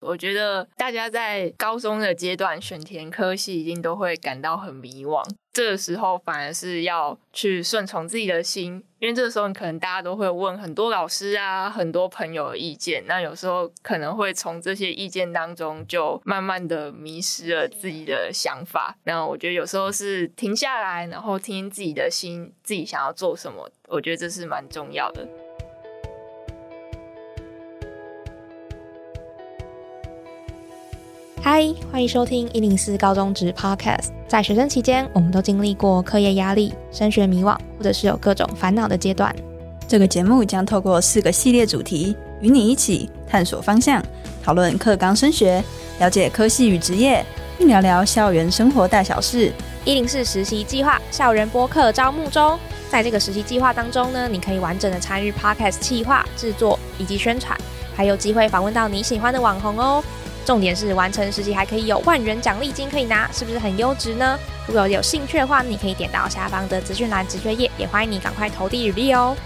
我觉得大家在高中的阶段选填科系，一定都会感到很迷惘。这个时候反而是要去顺从自己的心，因为这个时候你可能大家都会问很多老师啊、很多朋友的意见，那有时候可能会从这些意见当中就慢慢的迷失了自己的想法。那我觉得有时候是停下来，然后听自己的心，自己想要做什么，我觉得这是蛮重要的。嗨，欢迎收听一零四高中职 Podcast。在学生期间，我们都经历过课业压力、升学迷惘，或者是有各种烦恼的阶段。这个节目将透过四个系列主题，与你一起探索方向，讨论课纲升学，了解科系与职业，并聊聊校园生活大小事。一零四实习计划校园播客招募中，在这个实习计划当中呢，你可以完整的参与 Podcast 企划制作以及宣传，还有机会访问到你喜欢的网红哦。重点是完成实习还可以有万元奖励金可以拿，是不是很优质呢？如果有兴趣的话，你可以点到下方的资讯栏直接页，也欢迎你赶快投递履历哦。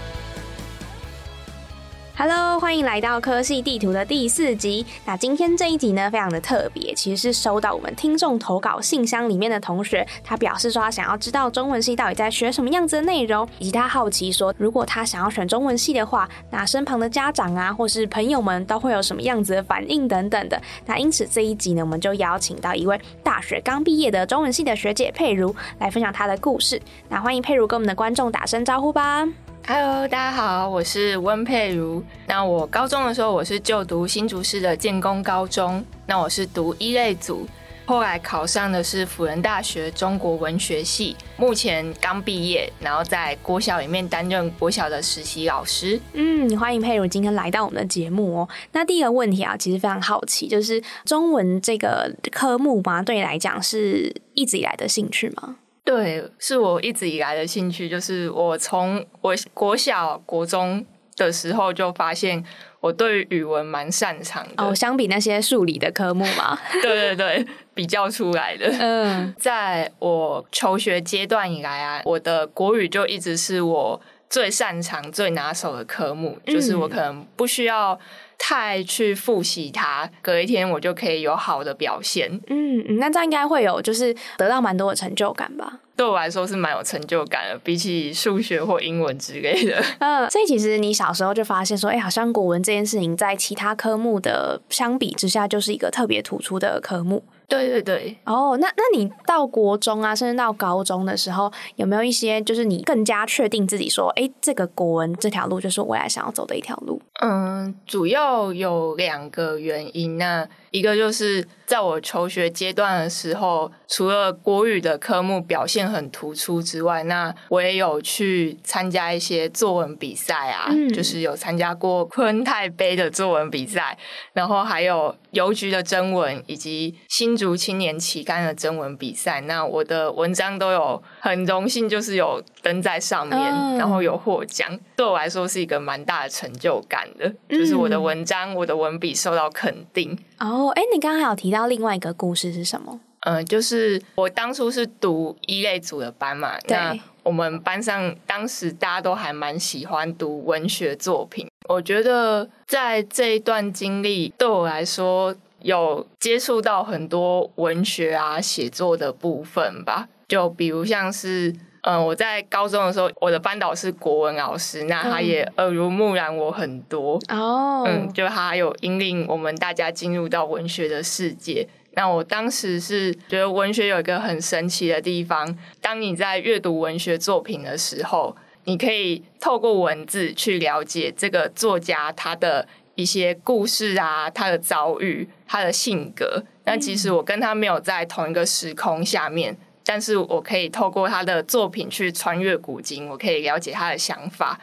Hello，欢迎来到科系地图的第四集。那今天这一集呢，非常的特别，其实是收到我们听众投稿信箱里面的同学，他表示说他想要知道中文系到底在学什么样子的内容，以及他好奇说，如果他想要选中文系的话，那身旁的家长啊，或是朋友们都会有什么样子的反应等等的。那因此这一集呢，我们就邀请到一位大学刚毕业的中文系的学姐佩如来分享她的故事。那欢迎佩如跟我们的观众打声招呼吧。Hello，大家好，我是温佩如。那我高中的时候，我是就读新竹市的建工高中，那我是读一类组，后来考上的是辅仁大学中国文学系，目前刚毕业，然后在国小里面担任国小的实习老师。嗯，欢迎佩如今天来到我们的节目哦。那第一个问题啊，其实非常好奇，就是中文这个科目嘛，对你来讲是一直以来的兴趣吗？对，是我一直以来的兴趣，就是我从我国小、国中的时候就发现我对语文蛮擅长的。哦，相比那些数理的科目嘛，对对对，比较出来的。嗯，在我求学阶段以来啊，我的国语就一直是我最擅长、最拿手的科目，就是我可能不需要。太去复习它，隔一天我就可以有好的表现。嗯，那这样应该会有，就是得到蛮多的成就感吧？对我来说是蛮有成就感的，比起数学或英文之类的。嗯，所以其实你小时候就发现说，哎，好像国文这件事情在其他科目的相比之下，就是一个特别突出的科目。对对对，哦，那那你到国中啊，甚至到高中的时候，有没有一些就是你更加确定自己说，哎，这个国文这条路就是未来想要走的一条路？嗯，主要有两个原因，那一个就是在我求学阶段的时候，除了国语的科目表现很突出之外，那我也有去参加一些作文比赛啊，就是有参加过昆泰杯的作文比赛，然后还有邮局的征文以及新。竹青年旗杆的征文比赛，那我的文章都有很荣幸，就是有登在上面，然后有获奖，对我来说是一个蛮大的成就感的，就是我的文章、我的文笔受到肯定。哦，哎，你刚刚还有提到另外一个故事是什么？嗯，就是我当初是读一类组的班嘛，那我们班上当时大家都还蛮喜欢读文学作品，我觉得在这一段经历对我来说。有接触到很多文学啊写作的部分吧，就比如像是，嗯，我在高中的时候，我的班导是国文老师，那他也耳濡目染我很多哦，嗯，就他有引领我们大家进入到文学的世界。那我当时是觉得文学有一个很神奇的地方，当你在阅读文学作品的时候，你可以透过文字去了解这个作家他的。一些故事啊，他的遭遇，他的性格。那其实我跟他没有在同一个时空下面，但是我可以透过他的作品去穿越古今，我可以了解他的想法。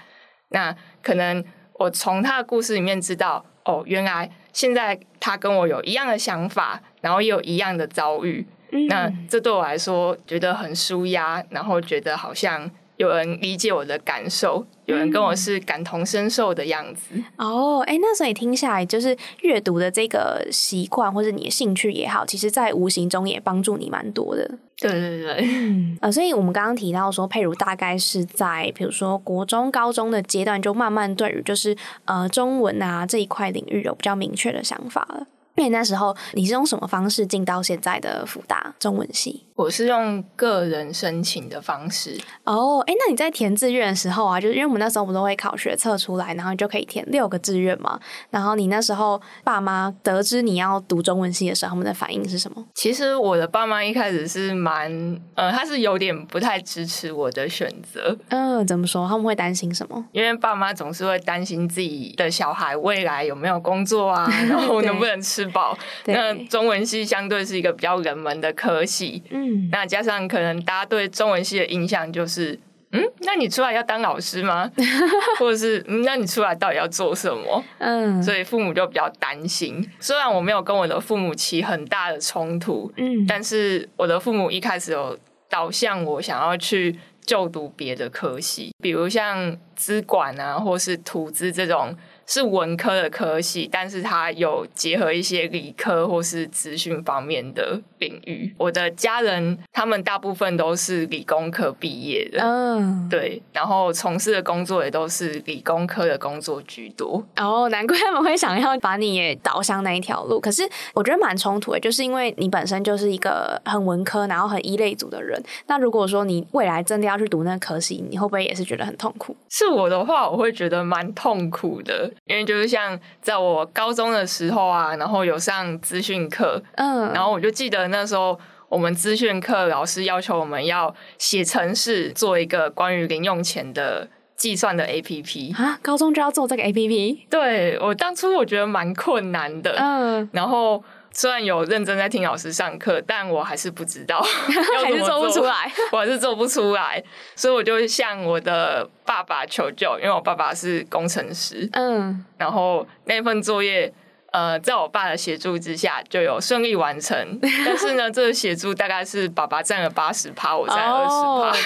那可能我从他的故事里面知道，哦，原来现在他跟我有一样的想法，然后也有一样的遭遇。那这对我来说觉得很舒压，然后觉得好像。有人理解我的感受，有人跟我是感同身受的样子。哦，哎，那所以听下来，就是阅读的这个习惯，或者你的兴趣也好，其实在无形中也帮助你蛮多的。对对对，呃，所以我们刚刚提到说，佩如大概是在比如说国中、高中的阶段，就慢慢对于就是呃中文啊这一块领域有比较明确的想法了。因为那时候你是用什么方式进到现在的福大中文系？我是用个人申请的方式。哦，哎，那你在填志愿的时候啊，就是因为我们那时候不都会考学测出来，然后你就可以填六个志愿嘛。然后你那时候爸妈得知你要读中文系的时候，他们的反应是什么？其实我的爸妈一开始是蛮，呃，他是有点不太支持我的选择。嗯，怎么说？他们会担心什么？因为爸妈总是会担心自己的小孩未来有没有工作啊，然后能不能吃饱。那中文系相对是一个比较冷门的科系，嗯，那加上可能大家对中文系的印象就是，嗯，那你出来要当老师吗？或者是，嗯，那你出来到底要做什么？嗯，所以父母就比较担心。虽然我没有跟我的父母起很大的冲突，嗯，但是我的父母一开始有导向我想要去就读别的科系，比如像资管啊，或是图资这种。是文科的科系，但是它有结合一些理科或是资讯方面的领域。我的家人他们大部分都是理工科毕业的，嗯，对，然后从事的工作也都是理工科的工作居多。哦，难怪他们会想要把你也导向那一条路。可是我觉得蛮冲突的，就是因为你本身就是一个很文科，然后很一类组的人。那如果说你未来真的要去读那个科系，你会不会也是觉得很痛苦？是我的话，我会觉得蛮痛苦的。因为就是像在我高中的时候啊，然后有上资讯课，嗯，然后我就记得那时候我们资讯课老师要求我们要写程式，做一个关于零用钱的计算的 A P P 啊，高中就要做这个 A P P，对我当初我觉得蛮困难的，嗯，然后。虽然有认真在听老师上课，但我还是不知道，还是做不出来，我还是做不出来，所以我就向我的爸爸求救，因为我爸爸是工程师，嗯，然后那份作业，呃，在我爸的协助之下，就有顺利完成。但是呢，这个协助大概是爸爸占了八十趴，我占二十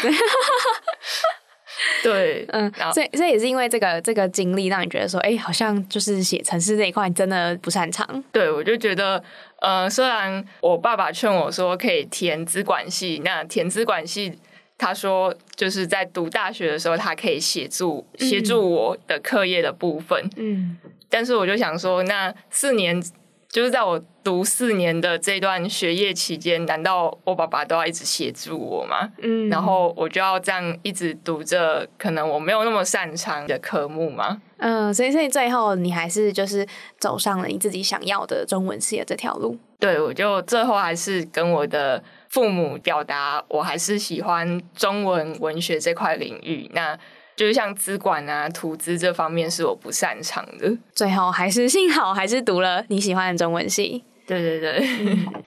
趴。对，嗯，所以这也是因为这个这个经历，让你觉得说，哎，好像就是写城市这一块真的不擅长。对，我就觉得，呃，虽然我爸爸劝我说可以填资管系，那填资管系，他说就是在读大学的时候，他可以协助协助我的课业的部分。嗯，但是我就想说，那四年。就是在我读四年的这段学业期间，难道我爸爸都要一直协助我吗？嗯，然后我就要这样一直读着可能我没有那么擅长的科目吗？嗯，所以所以最后你还是就是走上了你自己想要的中文系的这条路。对，我就最后还是跟我的父母表达，我还是喜欢中文文学这块领域。那就是像资管啊、投资这方面是我不擅长的，最后还是幸好还是读了你喜欢的中文系。对对对，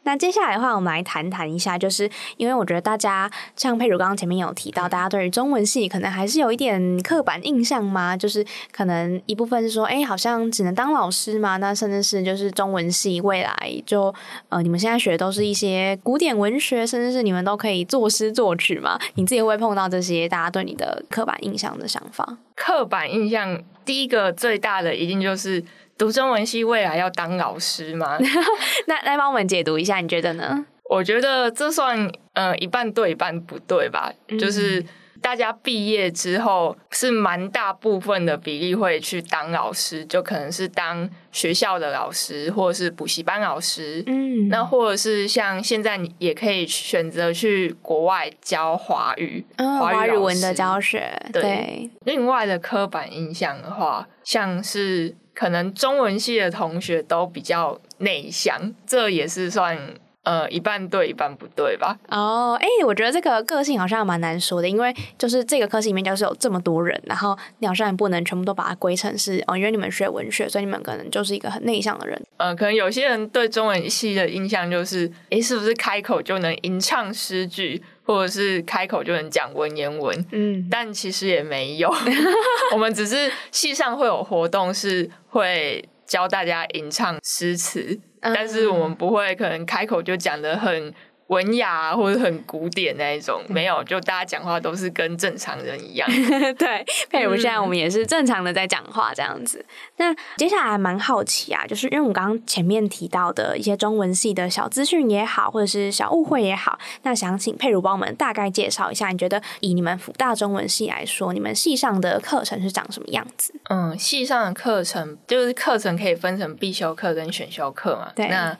那接下来的话，我们来谈谈一下，就是因为我觉得大家像佩如刚刚前面有提到，大家对于中文系可能还是有一点刻板印象嘛，就是可能一部分是说，哎，好像只能当老师嘛，那甚至是就是中文系未来就呃，你们现在学的都是一些古典文学，甚至是你们都可以作诗作曲嘛，你自己会会碰到这些大家对你的刻板印象的想法？刻板印象第一个最大的一定就是。读中文系未来要当老师吗？那来帮我们解读一下，你觉得呢？我觉得这算呃一半对一半不对吧。就是大家毕业之后是蛮大部分的比例会去当老师，就可能是当学校的老师，或者是补习班老师。嗯，那或者是像现在你也可以选择去国外教华语，华语文的教学。对，另外的刻板印象的话，像是。可能中文系的同学都比较内向，这也是算呃一半对一半不对吧？哦，哎，我觉得这个个性好像蛮难说的，因为就是这个科系里面就是有这么多人，然后你好像也不能全部都把它归成是哦，因为你们学文学，所以你们可能就是一个很内向的人。呃，可能有些人对中文系的印象就是，哎，是不是开口就能吟唱诗句？或者是开口就能讲文言文，嗯，但其实也没有。我们只是系上会有活动，是会教大家吟唱诗词，但是我们不会可能开口就讲的很文雅或者很古典那一种，没有，就大家讲话都是跟正常人一样。对，佩如现在我们也是正常的在讲话这样子。那接下来蛮好奇啊，就是因为我们刚刚前面提到的一些中文系的小资讯也好，或者是小误会也好，那想请佩如帮我们大概介绍一下，你觉得以你们辅大中文系来说，你们系上的课程是长什么样子？嗯，系上的课程就是课程可以分成必修课跟选修课嘛。对。那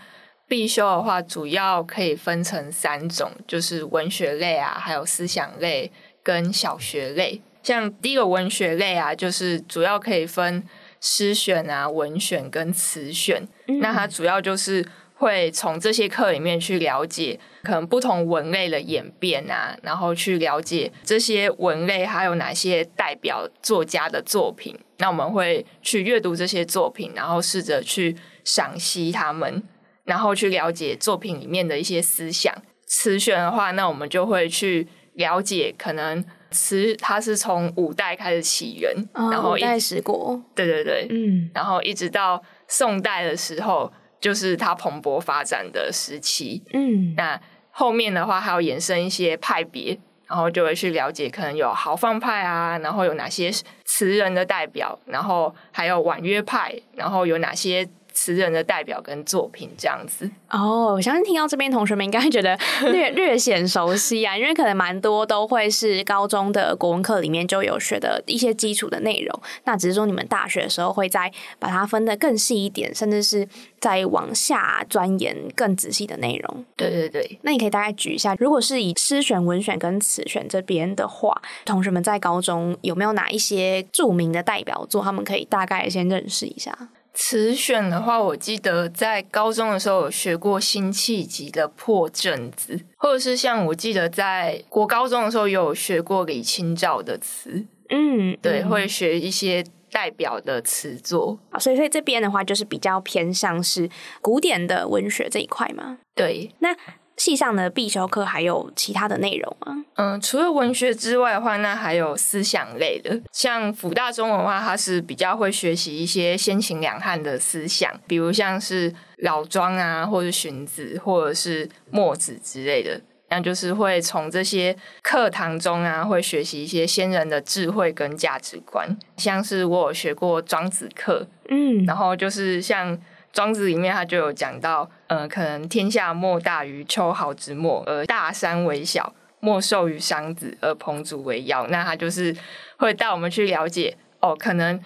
必修的话，主要可以分成三种，就是文学类啊，还有思想类跟小学类。像第一个文学类啊，就是主要可以分诗选啊、文选跟词选。那它主要就是会从这些课里面去了解可能不同文类的演变啊，然后去了解这些文类还有哪些代表作家的作品。那我们会去阅读这些作品，然后试着去赏析他们。然后去了解作品里面的一些思想。词选的话，那我们就会去了解，可能词它是从五代开始起源，然后五代十国，对对对，嗯，然后一直到宋代的时候，就是它蓬勃发展的时期，嗯，那后面的话还要延伸一些派别，然后就会去了解，可能有豪放派啊，然后有哪些词人的代表，然后还有婉约派，然后有哪些。词人的代表跟作品这样子哦，我相信听到这边同学们应该会觉得略 略显熟悉啊，因为可能蛮多都会是高中的国文课里面就有学的一些基础的内容，那只是说你们大学的时候会再把它分得更细一点，甚至是再往下钻研更仔细的内容。对对对，那你可以大概举一下，如果是以诗选、文选跟词选这边的话，同学们在高中有没有哪一些著名的代表作，他们可以大概先认识一下？词选的话，我记得在高中的时候有学过辛弃疾的《破阵子》，或者是像我记得在国高中的时候有学过李清照的词，嗯，对，会学一些代表的词作啊。所以，所以这边的话就是比较偏向是古典的文学这一块嘛。对，那。系上的必修课还有其他的内容吗？嗯，除了文学之外的话，那还有思想类的。像辅大中文话，它是比较会学习一些先秦两汉的思想，比如像是老庄啊，或者荀子，或者是墨子之类的。那就是会从这些课堂中啊，会学习一些先人的智慧跟价值观。像是我有学过庄子课，嗯，然后就是像。庄子里面他就有讲到，呃，可能天下莫大于秋毫之末，而大山为小；莫寿于商子，而彭祖为尧。那他就是会带我们去了解，哦，可能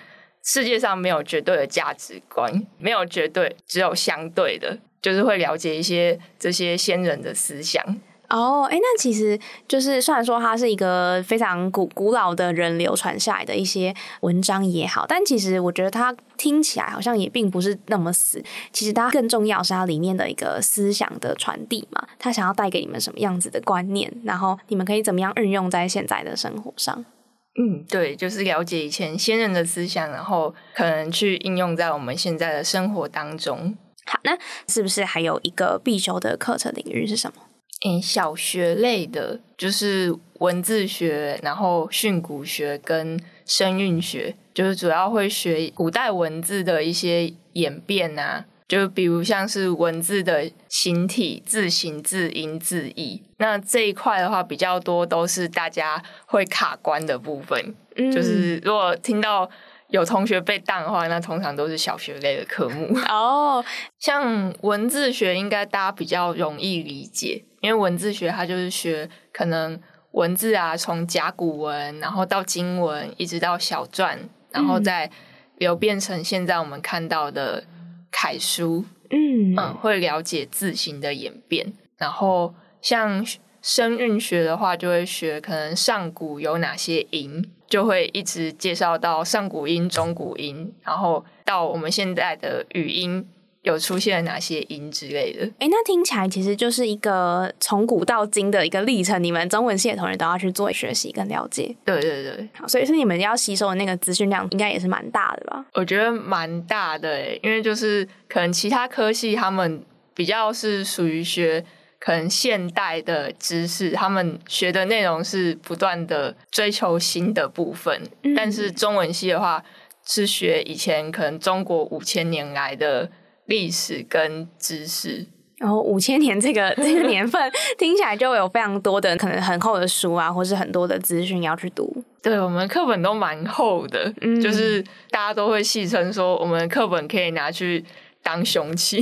世界上没有绝对的价值观，没有绝对，只有相对的，就是会了解一些这些先人的思想。哦，哎，那其实就是虽然说它是一个非常古古老的人流传下来的一些文章也好，但其实我觉得它听起来好像也并不是那么死。其实它更重要是它里面的一个思想的传递嘛，它想要带给你们什么样子的观念，然后你们可以怎么样运用在现在的生活上。嗯，对，就是了解以前先人的思想，然后可能去应用在我们现在的生活当中。好，那是不是还有一个必修的课程领域是什么？嗯，小学类的，就是文字学，然后训诂学跟声韵学，就是主要会学古代文字的一些演变啊，就比如像是文字的形体、字形、字音、字义。那这一块的话，比较多都是大家会卡关的部分。嗯，就是如果听到有同学被当的话，那通常都是小学类的科目。哦，像文字学，应该大家比较容易理解。因为文字学，它就是学可能文字啊，从甲骨文，然后到经文，一直到小篆，然后再流变成现在我们看到的楷书。嗯嗯，会了解字形的演变。然后像声韵学的话，就会学可能上古有哪些音，就会一直介绍到上古音、中古音，然后到我们现在的语音。有出现了哪些音之类的？哎，那听起来其实就是一个从古到今的一个历程。你们中文系的同学都要去做学习跟了解。对对对，好，所以是你们要吸收的那个资讯量应该也是蛮大的吧？我觉得蛮大的，因为就是可能其他科系他们比较是属于学可能现代的知识，他们学的内容是不断的追求新的部分。但是中文系的话是学以前可能中国五千年来的。历史跟知识然后五千年这个 这个年份听起来就有非常多的可能很厚的书啊，或是很多的资讯要去读。对我们课本都蛮厚的，就是大家都会戏称说，我们课本可以拿去当凶器。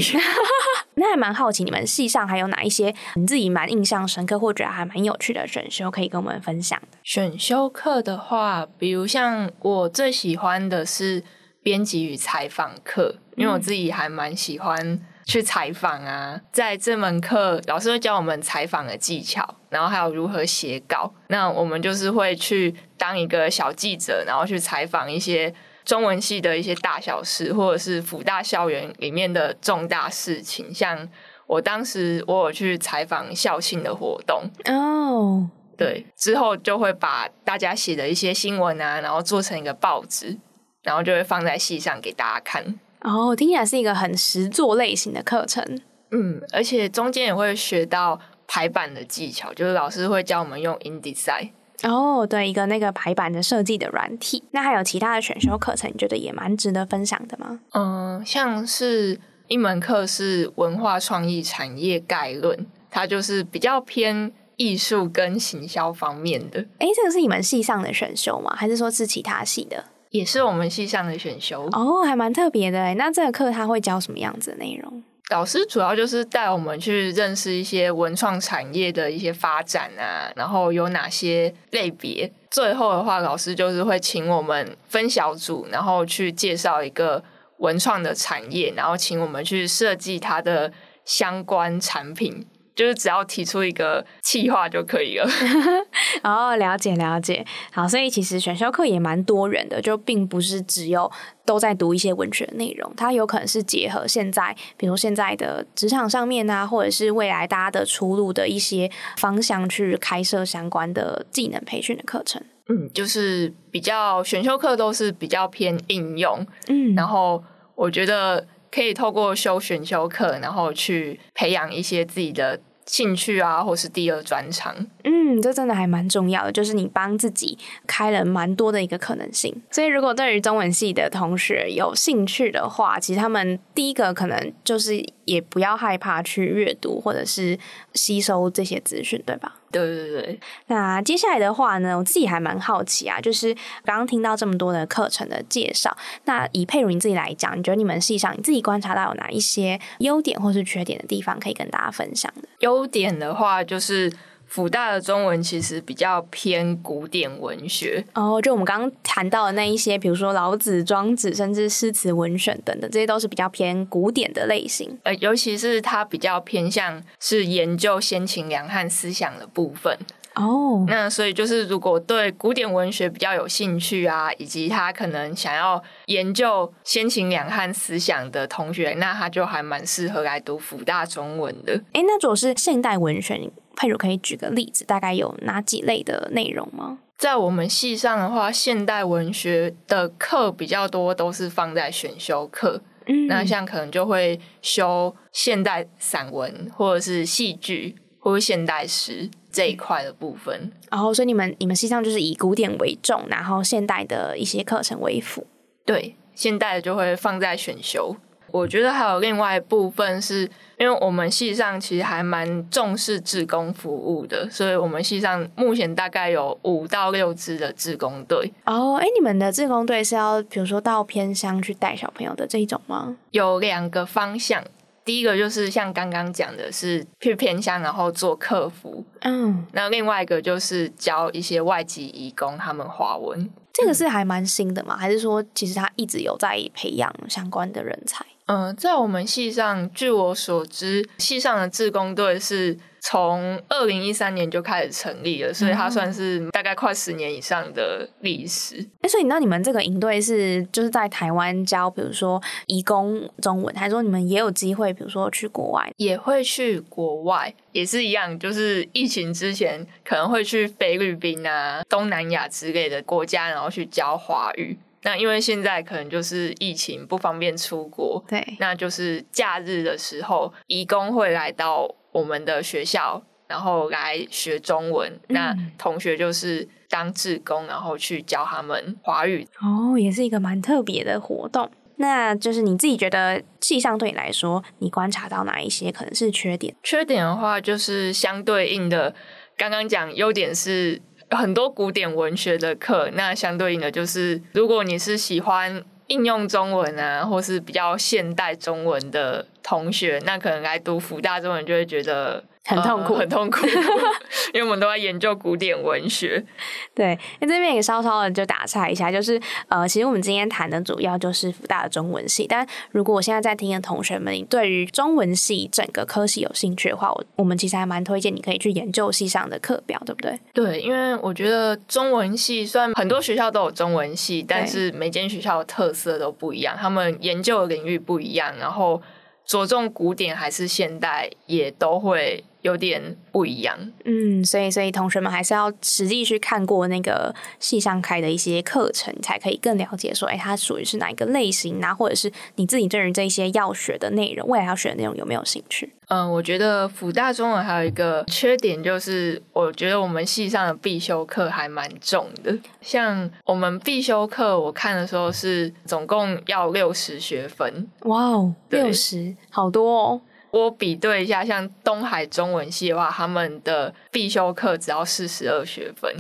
那还蛮好奇，你们系上还有哪一些你自己蛮印象深刻或者还蛮有趣的选修可以跟我们分享的？选修课的话，比如像我最喜欢的是编辑与采访课，因为我自己还蛮喜欢去采访啊。在这门课，老师会教我们采访的技巧，然后还有如何写稿。那我们就是会去当一个小记者，然后去采访一些。中文系的一些大小事，或者是辅大校园里面的重大事情，像我当时我有去采访校庆的活动哦，对，之后就会把大家写的一些新闻啊，然后做成一个报纸，然后就会放在系上给大家看。哦，听起来是一个很实作类型的课程。嗯，而且中间也会学到排版的技巧，就是老师会教我们用 InDesign。哦，对，一个那个排版的设计的软体，那还有其他的选修课程，你觉得也蛮值得分享的吗？嗯，像是一门课是文化创意产业概论，它就是比较偏艺术跟行销方面的。哎，这个是你们系上的选修吗？还是说是其他系的？也是我们系上的选修。哦，还蛮特别的。那这个课他会教什么样子的内容？老师主要就是带我们去认识一些文创产业的一些发展啊，然后有哪些类别。最后的话，老师就是会请我们分小组，然后去介绍一个文创的产业，然后请我们去设计它的相关产品。就是只要提出一个计划就可以了。哦，了解了解。好，所以其实选修课也蛮多元的，就并不是只有都在读一些文学内容，它有可能是结合现在，比如现在的职场上面啊，或者是未来大家的出路的一些方向去开设相关的技能培训的课程。嗯，就是比较选修课都是比较偏应用。嗯，然后我觉得。可以透过修选修课，然后去培养一些自己的兴趣啊，或是第二专长。嗯，这真的还蛮重要的，就是你帮自己开了蛮多的一个可能性。所以，如果对于中文系的同学有兴趣的话，其实他们第一个可能就是也不要害怕去阅读或者是吸收这些资讯，对吧？对对对，那接下来的话呢，我自己还蛮好奇啊，就是刚刚听到这么多的课程的介绍，那以佩如你自己来讲，你觉得你们系上你自己观察到有哪一些优点或是缺点的地方可以跟大家分享的？优点的话就是。辅大的中文其实比较偏古典文学哦，就我们刚刚谈到的那一些，比如说老子、庄子，甚至诗词文选等等，这些都是比较偏古典的类型。呃，尤其是它比较偏向是研究先秦两汉思想的部分。哦，那所以就是如果对古典文学比较有兴趣啊，以及他可能想要研究先秦两汉思想的同学，那他就还蛮适合来读辅大中文的。哎，那如果是现代文学，佩如可以举个例子，大概有哪几类的内容吗？在我们系上的话，现代文学的课比较多，都是放在选修课。嗯，那像可能就会修现代散文，或者是戏剧，或者现代诗。这一块的部分，然后所以你们你们实际上就是以古典为重，然后现代的一些课程为辅。对，现代的就会放在选修。我觉得还有另外一部分，是因为我们系上其实还蛮重视志工服务的，所以我们系上目前大概有五到六支的志工队。哦，哎，你们的志工队是要比如说到偏乡去带小朋友的这一种吗？有两个方向。第一个就是像刚刚讲的，是去偏乡，然后做客服。嗯，那另外一个就是教一些外籍移工他们华文。这个是还蛮新的嘛？还是说其实他一直有在培养相关的人才？嗯，在我们系上，据我所知，系上的志工队是。从二零一三年就开始成立了，所以它算是大概快十年以上的历史。哎，所以那你们这个营队是就是在台湾教，比如说移工中文，还是说你们也有机会，比如说去国外，也会去国外，也是一样，就是疫情之前可能会去菲律宾啊、东南亚之类的国家，然后去教华语。那因为现在可能就是疫情不方便出国，对，那就是假日的时候，义工会来到。我们的学校，然后来学中文，那同学就是当志工，然后去教他们华语。哦，也是一个蛮特别的活动。那就是你自己觉得系上对你来说，你观察到哪一些可能是缺点？缺点的话，就是相对应的，刚刚讲优点是很多古典文学的课，那相对应的就是，如果你是喜欢应用中文啊，或是比较现代中文的同学，那可能来读福大中文就会觉得。很痛苦，很痛苦，因为我们都在研究古典文学。对，那这边也稍稍的就打岔一下，就是呃，其实我们今天谈的主要就是福大的中文系。但如果我现在在听的同学们，你对于中文系整个科系有兴趣的话，我我们其实还蛮推荐你可以去研究系上的课表，对不对？对，因为我觉得中文系虽然很多学校都有中文系，但是每间学校的特色都不一样，他们研究的领域不一样，然后着重古典还是现代，也都会。有点不一样，嗯，所以所以同学们还是要实际去看过那个系上开的一些课程，才可以更了解说，哎，它属于是哪一个类型啊，或者是你自己对于这些要学的内容，未来要学的内容有没有兴趣？嗯，我觉得辅大中文还有一个缺点就是，我觉得我们系上的必修课还蛮重的，像我们必修课我看的时候是总共要六十学分，哇哦，六十好多哦。我比对一下，像东海中文系的话，他们的必修课只要四十二学分，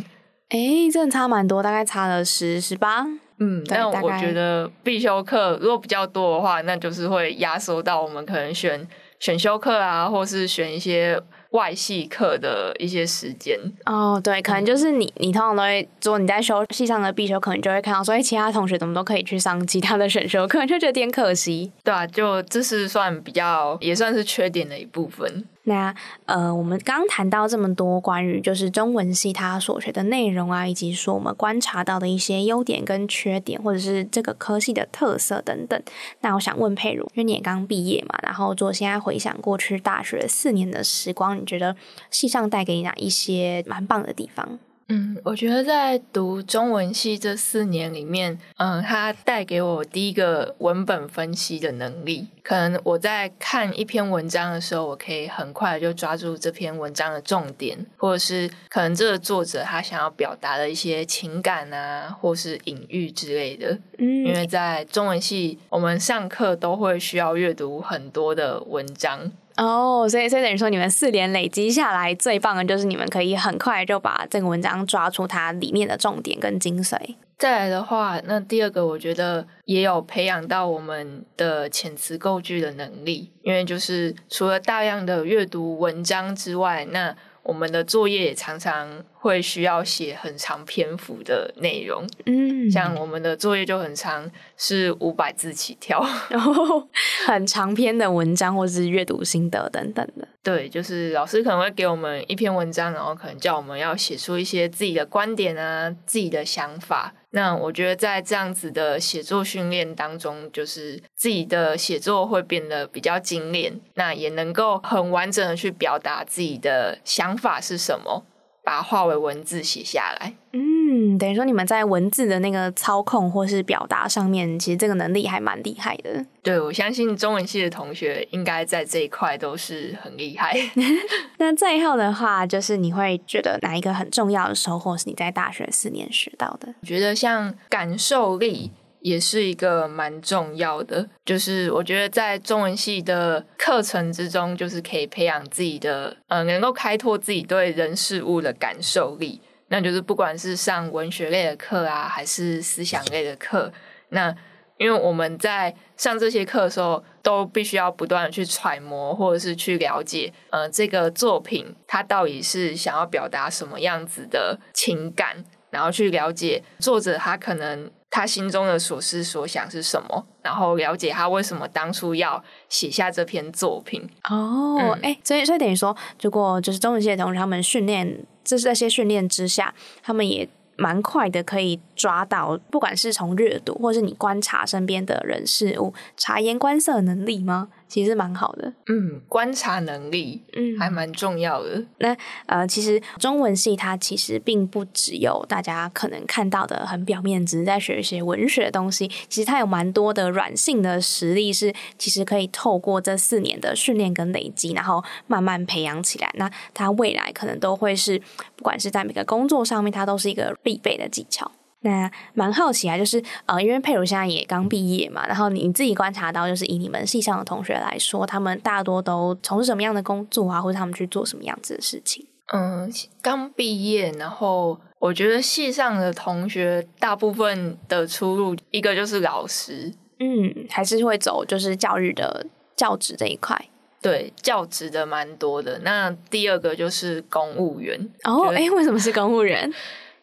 哎，真的差蛮多，大概差了十十八。嗯，但我觉得必修课如果比较多的话，那就是会压缩到我们可能选选修课啊，或是选一些。外系课的一些时间哦，对，可能就是你，你通常都会做你在修系上的必修，可能就会看到所以，其他同学怎么都可以去上其他的选修课，就觉得有点可惜。对啊，就这是算比较，也算是缺点的一部分。那呃，我们刚谈到这么多关于就是中文系它所学的内容啊，以及说我们观察到的一些优点跟缺点，或者是这个科系的特色等等。那我想问佩如，因为你也刚毕业嘛，然后做现在回想过去大学四年的时光，你觉得系上带给你哪一些蛮棒的地方？嗯，我觉得在读中文系这四年里面，嗯，它带给我第一个文本分析的能力。可能我在看一篇文章的时候，我可以很快就抓住这篇文章的重点，或者是可能这个作者他想要表达的一些情感啊，或是隐喻之类的。嗯，因为在中文系，我们上课都会需要阅读很多的文章。哦，所以所以等于说，你们四年累积下来，最棒的就是你们可以很快就把这个文章抓出它里面的重点跟精髓。再来的话，那第二个我觉得也有培养到我们的遣词构句的能力，因为就是除了大量的阅读文章之外，那我们的作业也常常会需要写很长篇幅的内容，嗯，像我们的作业就很长，是五百字起跳，然 后很长篇的文章或是阅读心得等等的。对，就是老师可能会给我们一篇文章，然后可能叫我们要写出一些自己的观点啊，自己的想法。那我觉得在这样子的写作训练当中，就是自己的写作会变得比较精炼，那也能够很完整的去表达自己的想法是什么，把它化为文字写下来。嗯，等于说你们在文字的那个操控或是表达上面，其实这个能力还蛮厉害的。对，我相信中文系的同学应该在这一块都是很厉害。那最后的话，就是你会觉得哪一个很重要的收获是你在大学四年学到的？我觉得像感受力也是一个蛮重要的，就是我觉得在中文系的课程之中，就是可以培养自己的，呃，能够开拓自己对人事物的感受力。那就是不管是上文学类的课啊，还是思想类的课，那因为我们在上这些课的时候，都必须要不断的去揣摩，或者是去了解，呃，这个作品它到底是想要表达什么样子的情感，然后去了解作者他可能他心中的所思所想是什么，然后了解他为什么当初要写下这篇作品。哦，哎，所以所以等于说，如果就是中文系的同学他们训练。这是在些训练之下，他们也蛮快的，可以抓到，不管是从阅读，或是你观察身边的人事物，察言观色能力吗？其实蛮好的，嗯，观察能力，嗯，还蛮重要的。那呃，其实中文系它其实并不只有大家可能看到的很表面，只是在学一些文学的东西。其实它有蛮多的软性的实力，是其实可以透过这四年的训练跟累积，然后慢慢培养起来。那它未来可能都会是，不管是在每个工作上面，它都是一个必备的技巧。那蛮好奇啊，就是呃，因为佩如现在也刚毕业嘛，然后你自己观察到，就是以你们系上的同学来说，他们大多都从事什么样的工作啊，或者他们去做什么样子的事情？嗯，刚毕业，然后我觉得系上的同学大部分的出路，一个就是老师，嗯，还是会走就是教育的教职这一块。对，教职的蛮多的。那第二个就是公务员。哦，哎，为什么是公务员？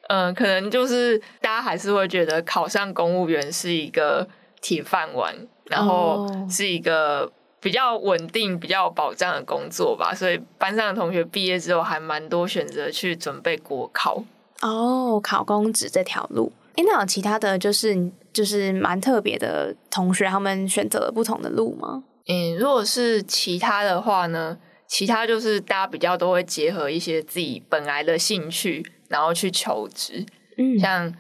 嗯，可能就是大家还是会觉得考上公务员是一个铁饭碗，然后是一个比较稳定、比较有保障的工作吧。所以班上的同学毕业之后，还蛮多选择去准备国考。哦，考公职这条路。哎，那有其他的就是就是蛮特别的同学，他们选择了不同的路吗？嗯，如果是其他的话呢？其他就是大家比较都会结合一些自己本来的兴趣，然后去求职。嗯，像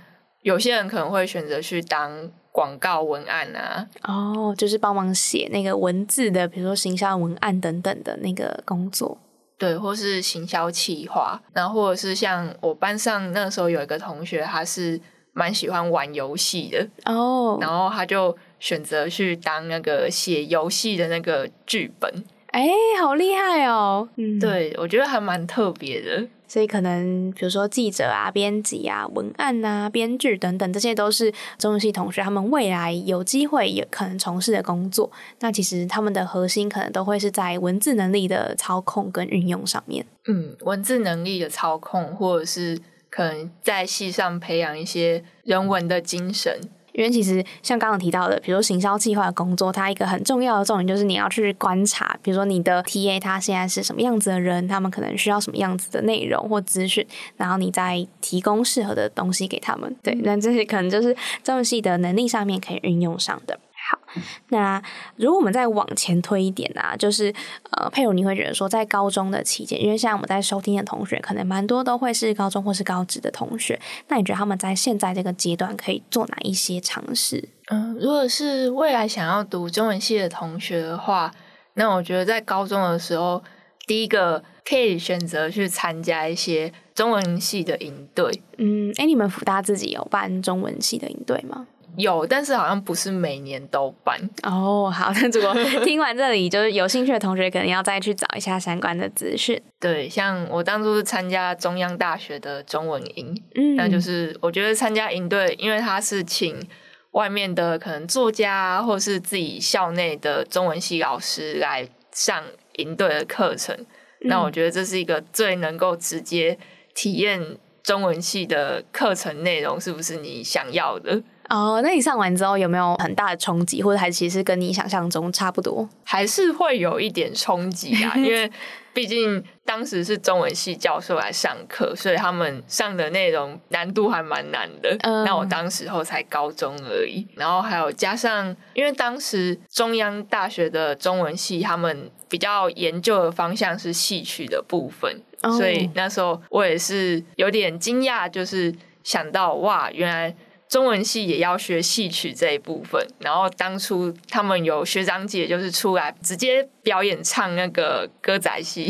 有些人可能会选择去当广告文案啊，哦，就是帮忙写那个文字的，比如说行销文案等等的那个工作。对，或是行销企划，然后或者是像我班上那时候有一个同学，他是蛮喜欢玩游戏的哦，然后他就。选择去当那个写游戏的那个剧本，哎，好厉害哦！嗯，对我觉得还蛮特别的。所以可能比如说记者啊、编辑啊、文案啊、编剧等等，这些都是中文系同学他们未来有机会也可能从事的工作。那其实他们的核心可能都会是在文字能力的操控跟运用上面。嗯，文字能力的操控，或者是可能在戏上培养一些人文的精神。因为其实像刚刚提到的，比如说行销计划的工作，它一个很重要的重点就是你要去观察，比如说你的 TA 他现在是什么样子的人，他们可能需要什么样子的内容或资讯，然后你再提供适合的东西给他们。对，那这些可能就是中文系的能力上面可以运用上的。好，那如果我们再往前推一点啊，就是呃，佩如你会觉得说，在高中的期间，因为像我们在收听的同学，可能蛮多都会是高中或是高职的同学，那你觉得他们在现在这个阶段可以做哪一些尝试？嗯，如果是未来想要读中文系的同学的话，那我觉得在高中的时候，第一个可以选择去参加一些中文系的营队。嗯，哎，你们福大自己有办中文系的营队吗？有，但是好像不是每年都办哦。好，那如果 听完这里，就是有兴趣的同学，可能要再去找一下相关的资讯。对，像我当初是参加中央大学的中文营，嗯，那就是我觉得参加营队，因为他是请外面的可能作家，或是自己校内的中文系老师来上营队的课程。那我觉得这是一个最能够直接体验中文系的课程内容是不是你想要的。哦，那你上完之后有没有很大的冲击，或者还其实跟你想象中差不多？还是会有一点冲击啊，因为毕竟当时是中文系教授来上课，所以他们上的内容难度还蛮难的。那我当时候才高中而已，然后还有加上，因为当时中央大学的中文系他们比较研究的方向是戏曲的部分，所以那时候我也是有点惊讶，就是想到哇，原来。中文系也要学戏曲这一部分，然后当初他们有学长姐就是出来直接表演唱那个歌仔戏，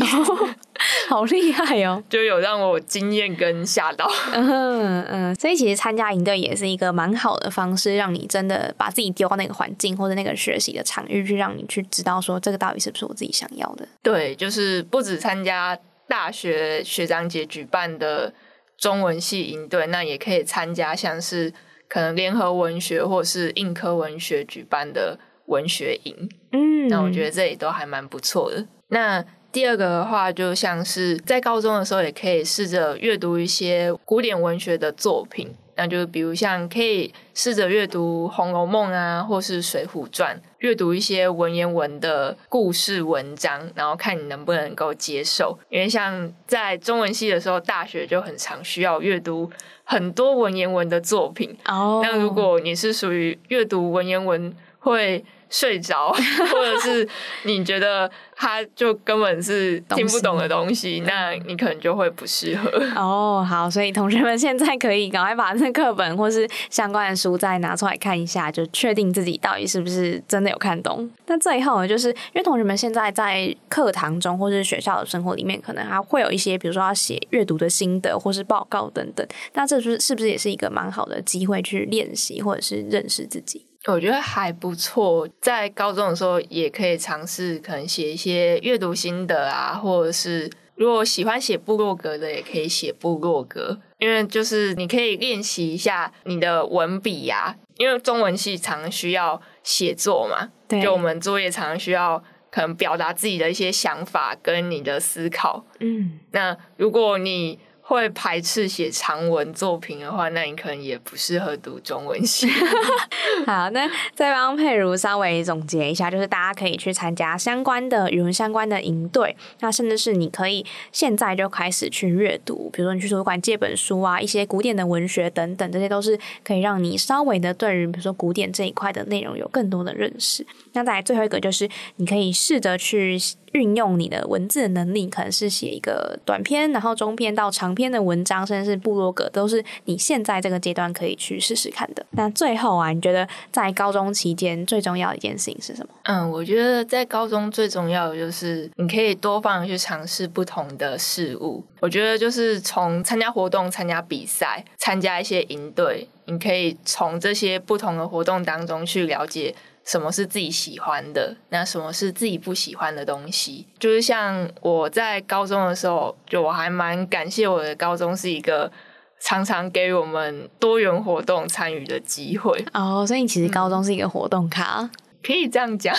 好厉害哦！就有让我惊艳跟吓到。嗯嗯，所以其实参加营队也是一个蛮好的方式，让你真的把自己丢到那个环境或者那个学习的场域，去让你去知道说这个到底是不是我自己想要的。对，就是不止参加大学学长姐举办的中文系营队，那也可以参加像是。可能联合文学或是硬科文学举办的文学营，嗯，那我觉得这里都还蛮不错的。那第二个的话，就像是在高中的时候，也可以试着阅读一些古典文学的作品。那就比如像可以试着阅读《红楼梦》啊，或是《水浒传》，阅读一些文言文的故事文章，然后看你能不能够接受。因为像在中文系的时候，大学就很常需要阅读很多文言文的作品。哦，那如果你是属于阅读文言文会睡着，或者是你觉得他就根本是听不懂的东西，那你可能就会不适合。哦，好，所以同学们现在可以赶快把那课本或是相关的书再拿出来看一下，就确定自己到底是不是真的有看懂。那最后呢，就是因为同学们现在在课堂中或是学校的生活里面，可能还会有一些，比如说要写阅读的心得或是报告等等。那这是是不是也是一个蛮好的机会去练习或者是认识自己？我觉得还不错，在高中的时候也可以尝试，可能写一些阅读心得啊，或者是如果喜欢写部落格的，也可以写部落格，因为就是你可以练习一下你的文笔呀，因为中文系常需要写作嘛，就我们作业常需要可能表达自己的一些想法跟你的思考，嗯，那如果你。会排斥写长文作品的话，那你可能也不适合读中文系。好，那再帮佩如稍微总结一下，就是大家可以去参加相关的语文相关的营队，那甚至是你可以现在就开始去阅读，比如说你去图书馆借本书啊，一些古典的文学等等，这些都是可以让你稍微的对于比如说古典这一块的内容有更多的认识。那再来最后一个就是你可以试着去。运用你的文字能力，可能是写一个短篇，然后中篇到长篇的文章，甚至是部落格，都是你现在这个阶段可以去试试看的。那最后啊，你觉得在高中期间最重要的一件事情是什么？嗯，我觉得在高中最重要的就是你可以多方去尝试不同的事物。我觉得就是从参加活动、参加比赛、参加一些营队，你可以从这些不同的活动当中去了解。什么是自己喜欢的？那什么是自己不喜欢的东西？就是像我在高中的时候，就我还蛮感谢我的高中是一个常常给予我们多元活动参与的机会哦。所以其实高中是一个活动卡，可以这样讲。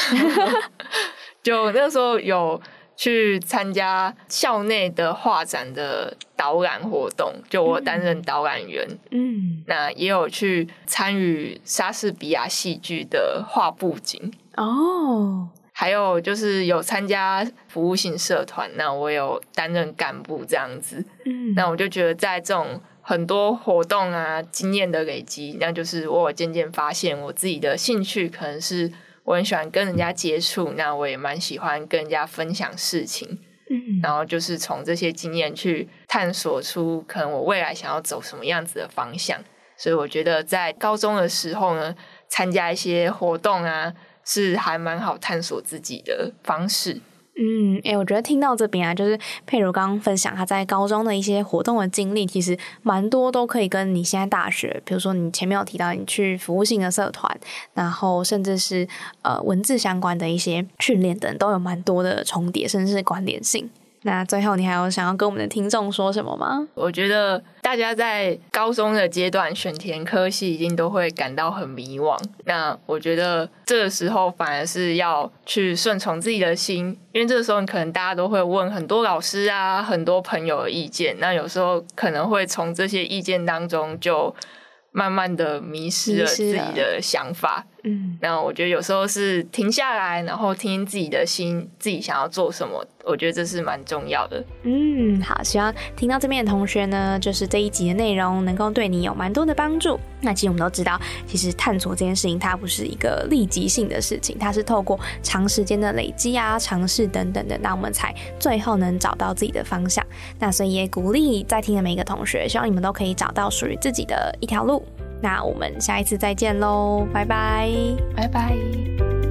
就那时候有。去参加校内的画展的导览活动，就我担任导览员。嗯，那也有去参与莎士比亚戏剧的画布景哦，还有就是有参加服务性社团，那我有担任干部这样子。嗯，那我就觉得在这种很多活动啊经验的累积，那就是我渐渐发现我自己的兴趣可能是。我很喜欢跟人家接触，那我也蛮喜欢跟人家分享事情，嗯，然后就是从这些经验去探索出可能我未来想要走什么样子的方向。所以我觉得在高中的时候呢，参加一些活动啊，是还蛮好探索自己的方式。嗯，哎，我觉得听到这边啊，就是佩如刚刚分享他在高中的一些活动的经历，其实蛮多都可以跟你现在大学，比如说你前面有提到你去服务性的社团，然后甚至是呃文字相关的一些训练等，都有蛮多的重叠，甚至是关联性。那最后，你还有想要跟我们的听众说什么吗？我觉得大家在高中的阶段选填科系，一定都会感到很迷惘。那我觉得这个时候反而是要去顺从自己的心，因为这个时候你可能大家都会问很多老师啊、很多朋友的意见。那有时候可能会从这些意见当中就。慢慢的迷失了自己的想法，嗯，那我觉得有时候是停下来，然后听自己的心，自己想要做什么，我觉得这是蛮重要的。嗯，好，希望听到这边的同学呢，就是这一集的内容能够对你有蛮多的帮助。那其实我们都知道，其实探索这件事情它不是一个立即性的事情，它是透过长时间的累积啊、尝试等等的，那我们才最后能找到自己的方向。那所以也鼓励在听的每一个同学，希望你们都可以找到属于自己的一条路。那我们下一次再见喽，拜拜，拜拜。